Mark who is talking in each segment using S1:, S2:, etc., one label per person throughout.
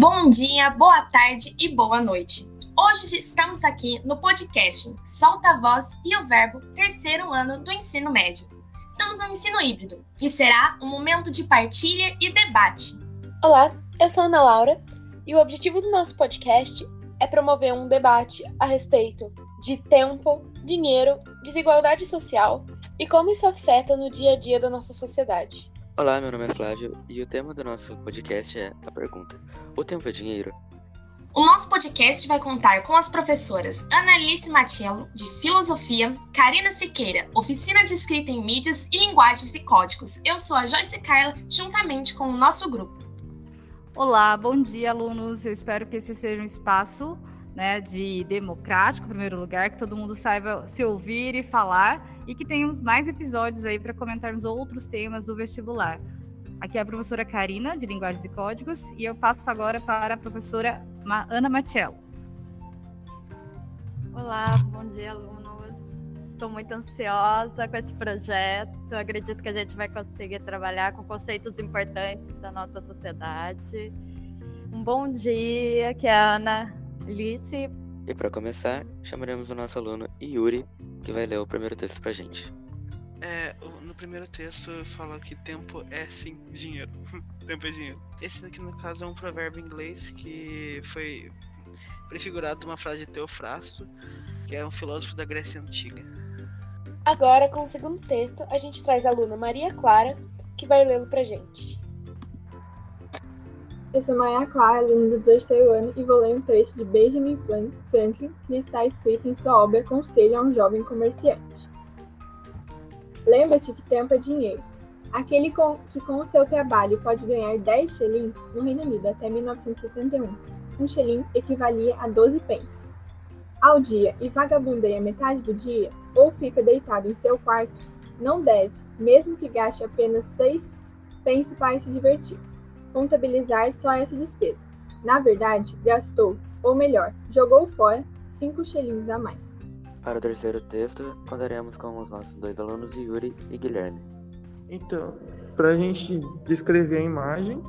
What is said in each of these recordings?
S1: Bom dia, boa tarde e boa noite. Hoje estamos aqui no podcast Solta a Voz e o Verbo, terceiro ano do ensino médio. Estamos no ensino híbrido e será um momento de partilha e debate.
S2: Olá, eu sou Ana Laura e o objetivo do nosso podcast é promover um debate a respeito de tempo, dinheiro, desigualdade social e como isso afeta no dia a dia da nossa sociedade.
S3: Olá, meu nome é Flávio e o tema do nosso podcast é a pergunta: O tempo é dinheiro?
S1: O nosso podcast vai contar com as professoras Annalise Matiello, de Filosofia, Karina Siqueira, Oficina de Escrita em Mídias e Linguagens e Códigos. Eu sou a Joyce Carla, juntamente com o nosso grupo.
S4: Olá, bom dia, alunos. Eu espero que esse seja um espaço né, de democrático, em primeiro lugar, que todo mundo saiba se ouvir e falar e que tenhamos mais episódios aí para comentarmos outros temas do vestibular. Aqui é a professora Karina, de Linguagens e Códigos, e eu passo agora para a professora Ana Matiello.
S5: Olá, bom dia, alunos. Estou muito ansiosa com esse projeto. Acredito que a gente vai conseguir trabalhar com conceitos importantes da nossa sociedade. Um bom dia, que é a Ana Alice.
S3: E para começar, chamaremos o nosso aluno Yuri, que vai ler o primeiro texto para gente.
S6: É, no primeiro texto fala que tempo é sim dinheiro. tempo é dinheiro. Esse aqui no caso é um provérbio inglês que foi prefigurado numa frase de Teofrasto, que é um filósofo da Grécia Antiga.
S2: Agora, com o segundo texto, a gente traz a aluna Maria Clara, que vai lê-lo pra gente.
S7: Eu sou Maria Clara, aluna do terceiro ano, e vou ler um texto de Benjamin Franklin, que está escrito em sua obra Conselho a um Jovem Comerciante. Lembra-te que tempo é dinheiro. Aquele com, que com o seu trabalho pode ganhar 10 shillings no Reino Unido até 1971. Um shilling equivalia a 12 pence. Ao dia e vagabundeia metade do dia, ou fica deitado em seu quarto, não deve, mesmo que gaste apenas 6 pence para se divertir, contabilizar só essa despesa. Na verdade, gastou, ou melhor, jogou fora 5 shillings a mais.
S3: Para o terceiro texto, contaremos com os nossos dois alunos, Yuri e Guilherme.
S8: Então, para a gente descrever a imagem,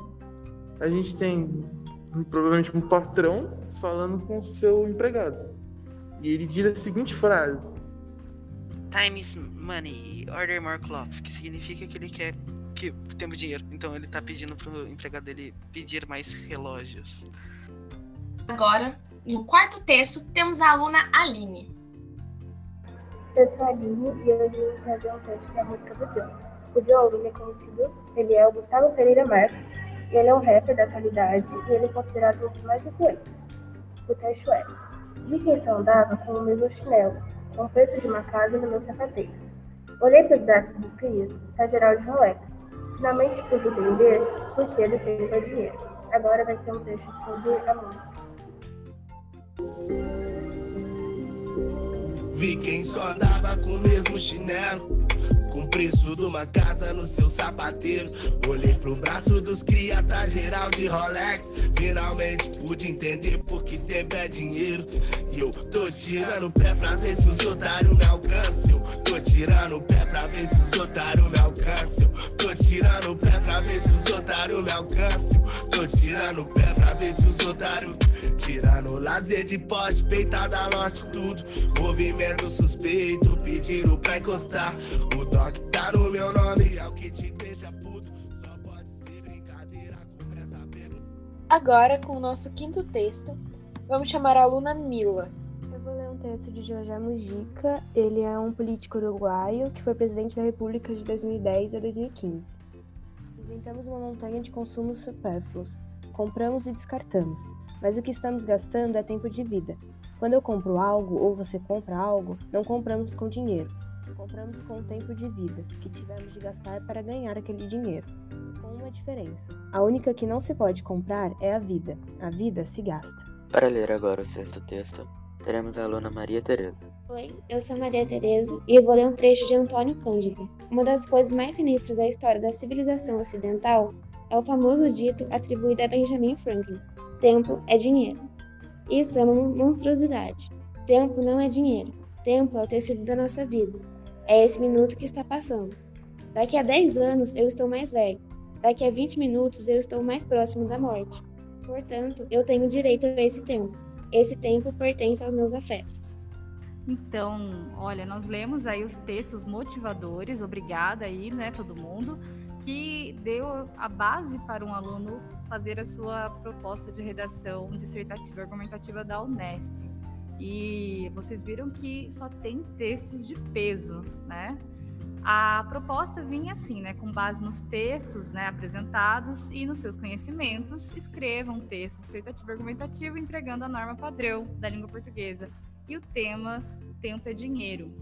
S8: a gente tem provavelmente um patrão falando com o seu empregado. E ele diz a seguinte frase:
S6: Time is money, order more clocks, que significa que ele quer que temos dinheiro. Então ele está pedindo pro empregado dele pedir mais relógios.
S1: Agora, no quarto texto, temos a aluna Aline.
S9: Eu sou a Aline e hoje eu vou trazer um texto da música do Joe. O Joe, ele é conhecido, ele é o Gustavo Pereira Marques, e ele é um rapper da atualidade e ele é considerado um dos mais influentes. O texto é: Vi quem só andava com o mesmo chinelo, com o preço de uma casa no meu sapateiro. Olhei para os braços dos crias, tá geral de Rolex. Finalmente pude entender por que ele tem o dinheiro. Agora vai ser um texto sobre a música.
S10: Vi quem só andava com o mesmo chinelo. Com preço uma casa no seu sapateiro. Olhei pro braço dos cria, tá geral de Rolex. Finalmente pude entender por que tempo é dinheiro. E eu tô tirando o pé pra ver se os otários me alcançam. Tô tirando o pé pra ver se os otários me alcançam. Tô tirando o pé pra ver se os otários me alcançam. Tô tirando o pé pra os otários. Tirando lazer de poste, peitada, lote tudo. Movimento suspeito, pediram pra encostar. O doc tá no meu nome, é o que te deixa puto. Só pode ser brincadeira, começa perguntar.
S2: Agora, com o nosso quinto texto, vamos chamar a aluna Mila.
S11: Eu vou ler um texto de José Mujica. Ele é um político uruguaio que foi presidente da República de 2010 a 2015. Inventamos uma montanha de consumos supérfluos. Compramos e descartamos. Mas o que estamos gastando é tempo de vida. Quando eu compro algo ou você compra algo, não compramos com dinheiro. Compramos com o tempo de vida que tivemos de gastar para ganhar aquele dinheiro. Com uma diferença. A única que não se pode comprar é a vida. A vida se gasta.
S3: Para ler agora o sexto texto, teremos a aluna Maria Tereza.
S12: Oi, eu sou Maria Tereza e eu vou ler um trecho de Antônio Cândido. Uma das coisas mais sinistras da história da civilização ocidental é o famoso dito atribuído a Benjamin Franklin: tempo é dinheiro. Isso é uma monstruosidade. Tempo não é dinheiro. Tempo é o tecido da nossa vida. É esse minuto que está passando. Daqui a 10 anos eu estou mais velho. Daqui a 20 minutos eu estou mais próximo da morte. Portanto, eu tenho direito a esse tempo. Esse tempo pertence aos meus afetos.
S4: Então, olha, nós lemos aí os textos motivadores, obrigada aí, né, todo mundo, que deu a base para um aluno fazer a sua proposta de redação dissertativa argumentativa da Unesp. E vocês viram que só tem textos de peso, né? A proposta vinha assim, né, com base nos textos né, apresentados e nos seus conhecimentos, escreva um texto dissertativo argumentativo entregando a norma padrão da língua portuguesa. E o tema, tempo é dinheiro.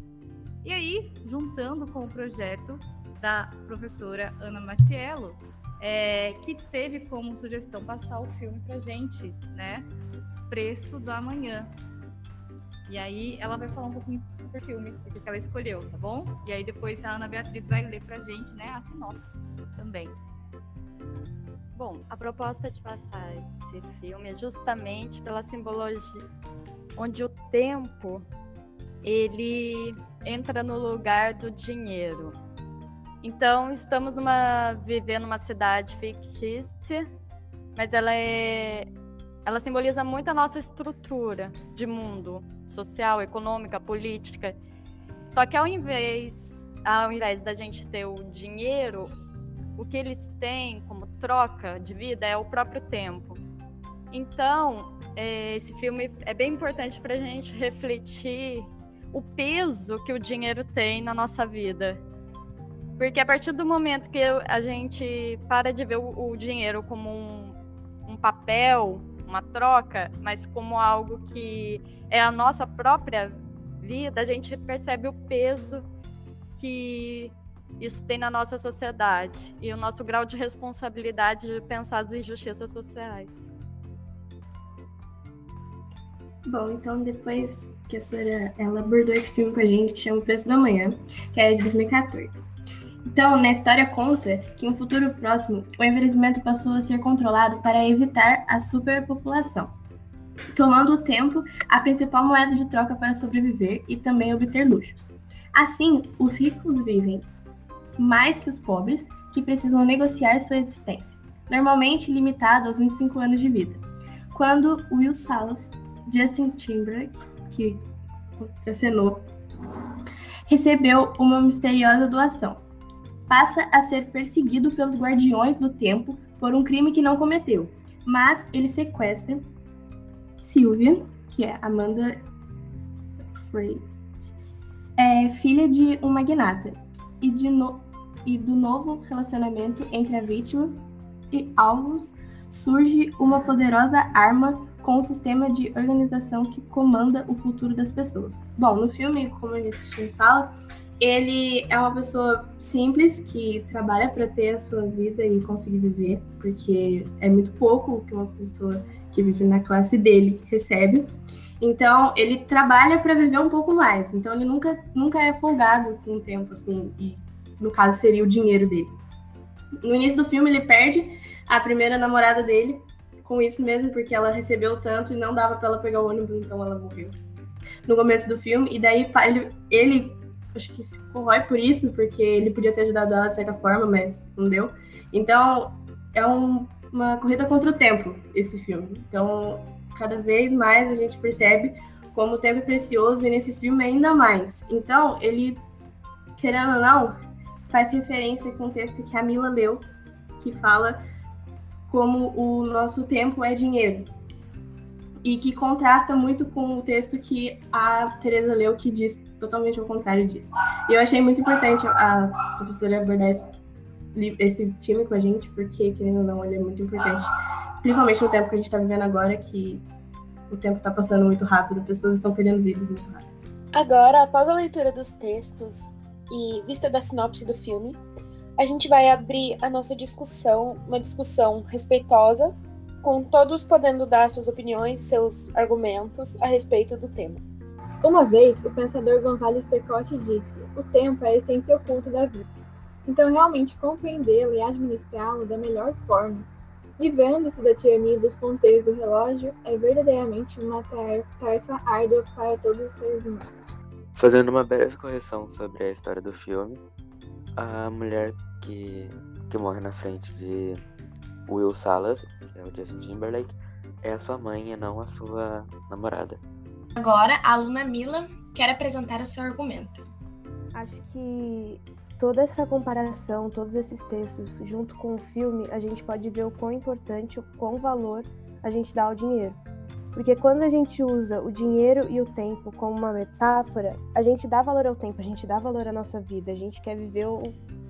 S4: E aí, juntando com o projeto da professora Ana Matiello, é, que teve como sugestão passar o filme pra gente, né? Preço do Amanhã. E aí ela vai falar um pouquinho filme, porque ela escolheu, tá bom? E aí depois a Ana Beatriz vai ler pra gente, né, a sinopse também.
S5: Bom, a proposta de passar esse filme é justamente pela simbologia, onde o tempo ele entra no lugar do dinheiro. Então, estamos numa vivendo uma cidade fictícia, mas ela é ela simboliza muito a nossa estrutura de mundo social, econômica, política. Só que ao invés, ao invés da gente ter o dinheiro, o que eles têm como troca de vida é o próprio tempo. Então, é, esse filme é bem importante para a gente refletir o peso que o dinheiro tem na nossa vida. Porque a partir do momento que a gente para de ver o, dinheiro como um, um papel, uma troca, mas como algo que é a nossa própria vida, a gente percebe o peso que isso tem na nossa sociedade e o nosso grau de responsabilidade de pensar as injustiças sociais.
S9: Bom, então depois que a senhora ela abordou esse filme com a gente, que chama O Preço da Manhã, que é de 2014. Então, na história conta que em um futuro próximo, o envelhecimento passou a ser controlado para evitar a superpopulação, tomando o tempo a principal moeda de troca para sobreviver e também obter luxos. Assim, os ricos vivem mais que os pobres, que precisam negociar sua existência, normalmente limitado aos 25 anos de vida. Quando Will Salas, Justin Timberlake, que acenou, recebeu uma misteriosa doação passa a ser perseguido pelos guardiões do tempo por um crime que não cometeu, mas ele sequestra Sylvia, que é Amanda Frey, é filha de um magnata, e, de no, e do novo relacionamento entre a vítima e alvos surge uma poderosa arma com um sistema de organização que comanda o futuro das pessoas. Bom, no filme, como a gente fala, ele é uma pessoa simples que trabalha para ter a sua vida e conseguir viver, porque é muito pouco o que uma pessoa que vive na classe dele recebe. Então, ele trabalha para viver um pouco mais. Então, ele nunca, nunca é folgado com o tempo, assim, e no caso seria o dinheiro dele. No início do filme, ele perde a primeira namorada dele com isso mesmo, porque ela recebeu tanto e não dava para ela pegar o ônibus, então ela morreu. No começo do filme, e daí ele, ele acho que se corrói por isso, porque ele podia ter ajudado ela de certa forma, mas não deu. Então, é um, uma corrida contra o tempo, esse filme. Então, cada vez mais a gente percebe como o tempo é precioso e nesse filme ainda mais. Então, ele, querendo ou não, faz referência com o texto que a Mila leu, que fala como o nosso tempo é dinheiro. E que contrasta muito com o texto que a Teresa leu, que diz totalmente ao contrário disso. E eu achei muito importante a professora abordar esse, esse filme com a gente, porque, querendo ou não, ele é muito importante. Principalmente no tempo que a gente está vivendo agora, que o tempo está passando muito rápido, pessoas estão perdendo vidas muito rápido.
S2: Agora, após a leitura dos textos e vista da sinopse do filme, a gente vai abrir a nossa discussão, uma discussão respeitosa, com todos podendo dar suas opiniões, seus argumentos a respeito do tema.
S7: Uma vez, o pensador Gonzales Pecote disse: o tempo é a essência oculta da vida. Então, realmente compreendê-lo e administrá-lo da melhor forma, livrando-se da tirania dos ponteiros do relógio, é verdadeiramente uma tarefa árdua para todos os seres humanos.
S3: Fazendo uma breve correção sobre a história do filme, a mulher que, que morre na frente de Will Salas, é o Justin Timberlake, é a sua mãe e não a sua namorada.
S1: Agora, a aluna Mila quer apresentar o seu argumento.
S11: Acho que toda essa comparação, todos esses textos, junto com o filme, a gente pode ver o quão importante, o quão valor a gente dá ao dinheiro. Porque quando a gente usa o dinheiro e o tempo como uma metáfora, a gente dá valor ao tempo, a gente dá valor à nossa vida, a gente quer viver o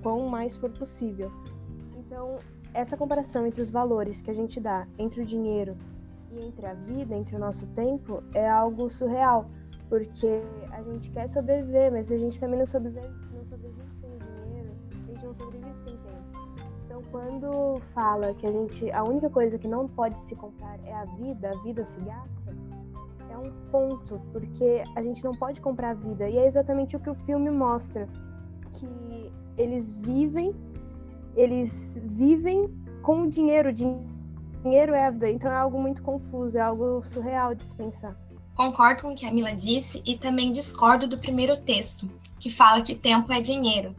S11: quão mais for possível. Então, essa comparação entre os valores que a gente dá entre o dinheiro e entre a vida, entre o nosso tempo, é algo surreal, porque a gente quer sobreviver, mas a gente também não sobrevive, não sobrevive sem dinheiro, a gente não sobrevive sem tempo. Então, quando fala que a gente, a única coisa que não pode se comprar é a vida, a vida se gasta, é um ponto, porque a gente não pode comprar a vida, e é exatamente o que o filme mostra, que eles vivem, eles vivem com o dinheiro, dinheiro é a vida, então é algo muito confuso, é algo surreal de se pensar.
S1: Concordo com o que a Mila disse e também discordo do primeiro texto, que fala que tempo é dinheiro.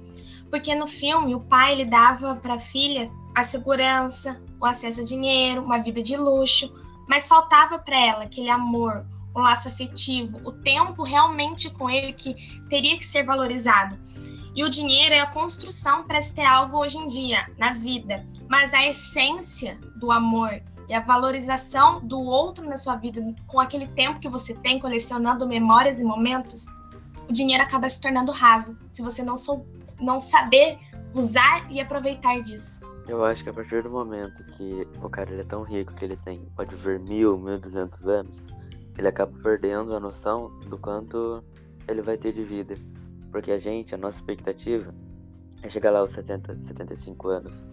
S1: Porque no filme o pai ele dava para a filha a segurança, o acesso a dinheiro, uma vida de luxo, mas faltava para ela aquele amor, o laço afetivo, o tempo realmente com ele que teria que ser valorizado. E o dinheiro é a construção para se ter algo hoje em dia, na vida. Mas a essência do amor e a valorização do outro na sua vida, com aquele tempo que você tem colecionando memórias e momentos, o dinheiro acaba se tornando raso, se você não, sou, não saber usar e aproveitar disso.
S3: Eu acho que a partir do momento que o cara é tão rico que ele tem, pode ver mil, mil duzentos anos, ele acaba perdendo a noção do quanto ele vai ter de vida. Porque a gente, a nossa expectativa é chegar lá aos 70, 75 anos.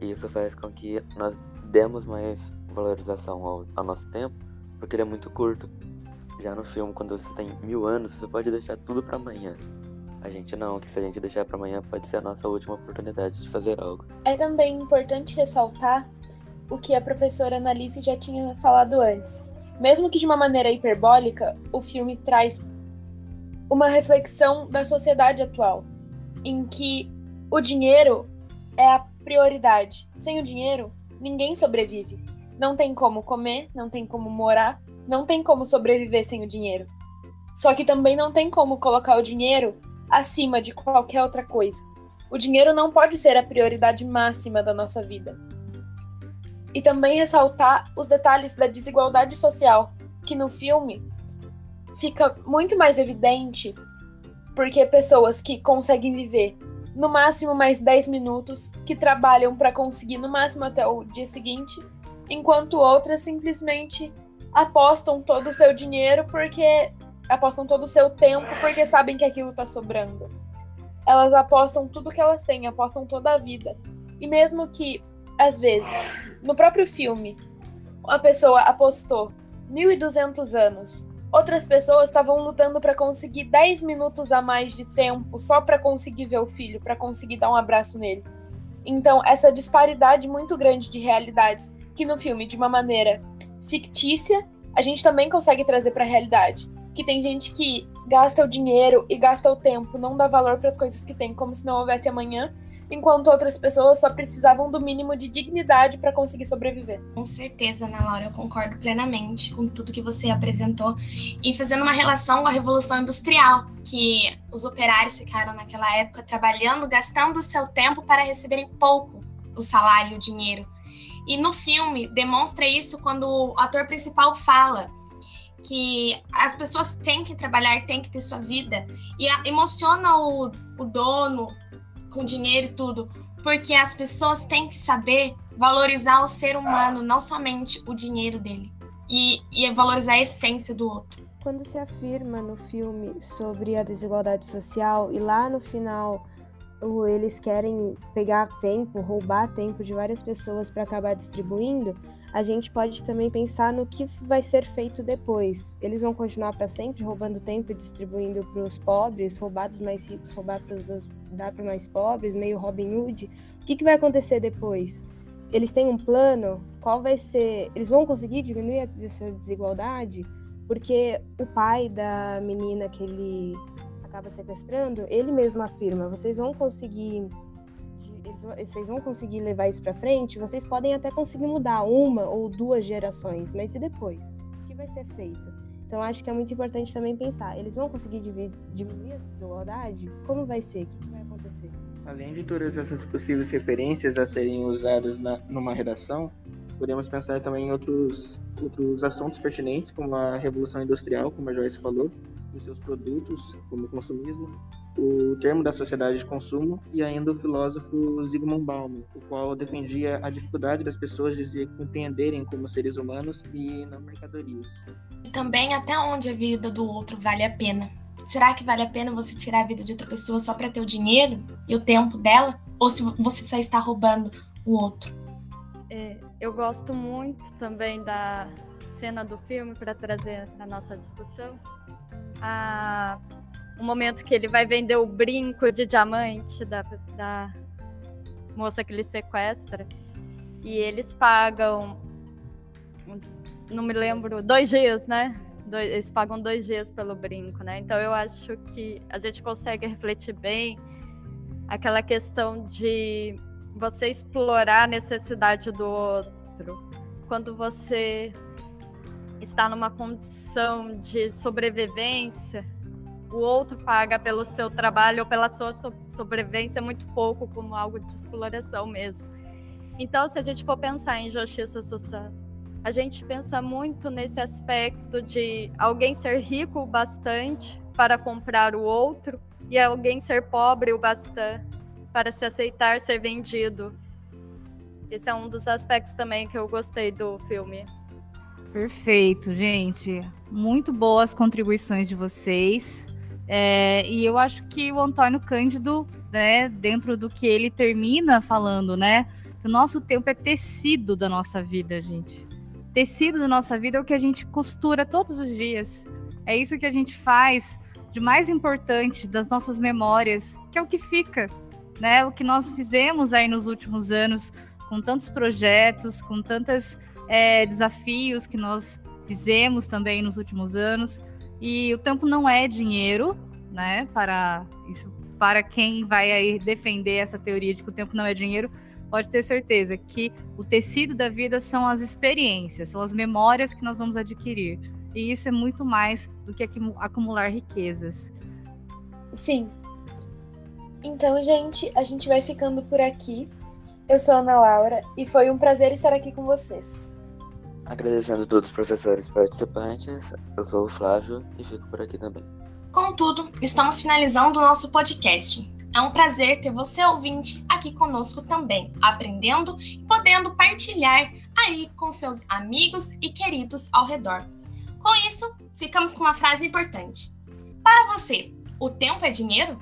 S3: E isso faz com que nós demos mais valorização ao, ao nosso tempo, porque ele é muito curto. Já no filme, quando você tem mil anos, você pode deixar tudo para amanhã. A gente não, que se a gente deixar para amanhã pode ser a nossa última oportunidade de fazer algo.
S2: É também importante ressaltar o que a professora Annalise já tinha falado antes. Mesmo que de uma maneira hiperbólica, o filme traz uma reflexão da sociedade atual, em que o dinheiro é a prioridade. Sem o dinheiro, ninguém sobrevive. Não tem como comer, não tem como morar, não tem como sobreviver sem o dinheiro. Só que também não tem como colocar o dinheiro acima de qualquer outra coisa. O dinheiro não pode ser a prioridade máxima da nossa vida. E também ressaltar os detalhes da desigualdade social, que no filme fica muito mais evidente porque pessoas que conseguem viver no máximo mais 10 minutos, que trabalham para conseguir no máximo até o dia seguinte, enquanto outras simplesmente apostam todo o seu dinheiro porque apostam todo o seu tempo porque sabem que aquilo está sobrando. Elas apostam tudo que elas têm, apostam toda a vida. E mesmo que às vezes, no próprio filme, uma pessoa apostou 1200 anos Outras pessoas estavam lutando para conseguir 10 minutos a mais de tempo só para conseguir ver o filho, para conseguir dar um abraço nele. Então, essa disparidade muito grande de realidades, que no filme, de uma maneira fictícia, a gente também consegue trazer para a realidade. Que tem gente que gasta o dinheiro e gasta o tempo, não dá valor para as coisas que tem, como se não houvesse amanhã, enquanto outras pessoas só precisavam do mínimo de dignidade para conseguir sobreviver.
S1: Com certeza, Ana Laura, eu concordo plenamente com tudo que você apresentou e fazendo uma relação com a Revolução Industrial, que os operários ficaram naquela época trabalhando, gastando o seu tempo para receberem pouco o salário o dinheiro. E no filme demonstra isso quando o ator principal fala que as pessoas têm que trabalhar, têm que ter sua vida e emociona o, o dono com dinheiro e tudo, porque as pessoas têm que saber valorizar o ser humano, não somente o dinheiro dele, e, e valorizar a essência do outro.
S11: Quando se afirma no filme sobre a desigualdade social e lá no final eles querem pegar tempo, roubar tempo de várias pessoas para acabar distribuindo, a gente pode também pensar no que vai ser feito depois. Eles vão continuar para sempre roubando tempo e distribuindo para os pobres, roubar dos mais ricos, roubar para os dar para mais pobres, meio Robin Hood. O que, que vai acontecer depois? Eles têm um plano? Qual vai ser? Eles vão conseguir diminuir essa desigualdade? Porque o pai da menina que ele acaba sequestrando, ele mesmo afirma: vocês vão conseguir eles, vocês vão conseguir levar isso para frente, vocês podem até conseguir mudar uma ou duas gerações, mas e depois? O que vai ser feito? Então acho que é muito importante também pensar, eles vão conseguir diminuir a desigualdade? Como vai ser? O que vai acontecer?
S8: Além de todas essas possíveis referências a serem usadas na, numa redação, podemos pensar também em outros, outros assuntos pertinentes, como a Revolução Industrial, como a Joyce falou, os seus produtos, como o consumismo, o termo da sociedade de consumo e ainda o filósofo Zygmunt Bauman, o qual defendia a dificuldade das pessoas de se compreenderem como seres humanos e não mercadorias.
S1: E também até onde a vida do outro vale a pena. Será que vale a pena você tirar a vida de outra pessoa só para ter o dinheiro e o tempo dela? Ou se você só está roubando o outro?
S5: É, eu gosto muito também da cena do filme para trazer na nossa discussão. A o momento que ele vai vender o brinco de diamante da, da moça que ele sequestra. E eles pagam, não me lembro, dois dias, né? Dois, eles pagam dois dias pelo brinco, né? Então eu acho que a gente consegue refletir bem aquela questão de você explorar a necessidade do outro. Quando você está numa condição de sobrevivência, o outro paga pelo seu trabalho ou pela sua sobrevivência muito pouco, como algo de exploração mesmo. Então, se a gente for pensar em justiça social, a gente pensa muito nesse aspecto de alguém ser rico o bastante para comprar o outro e alguém ser pobre o bastante para se aceitar ser vendido. Esse é um dos aspectos também que eu gostei do filme.
S4: Perfeito, gente. Muito boas contribuições de vocês. É, e eu acho que o Antônio Cândido, né, dentro do que ele termina falando, né, que o nosso tempo é tecido da nossa vida, gente. Tecido da nossa vida é o que a gente costura todos os dias. É isso que a gente faz de mais importante das nossas memórias, que é o que fica, né? O que nós fizemos aí nos últimos anos, com tantos projetos, com tantos é, desafios que nós fizemos também nos últimos anos. E o tempo não é dinheiro, né? Para isso, para quem vai aí defender essa teoria de que o tempo não é dinheiro, pode ter certeza que o tecido da vida são as experiências, são as memórias que nós vamos adquirir. E isso é muito mais do que acumular riquezas.
S2: Sim. Então, gente, a gente vai ficando por aqui. Eu sou Ana Laura e foi um prazer estar aqui com vocês.
S3: Agradecendo a todos os professores participantes, eu sou o Flávio e fico por aqui também.
S1: Contudo, estamos finalizando o nosso podcast. É um prazer ter você ouvinte aqui conosco também, aprendendo e podendo partilhar aí com seus amigos e queridos ao redor. Com isso, ficamos com uma frase importante. Para você, o tempo é dinheiro?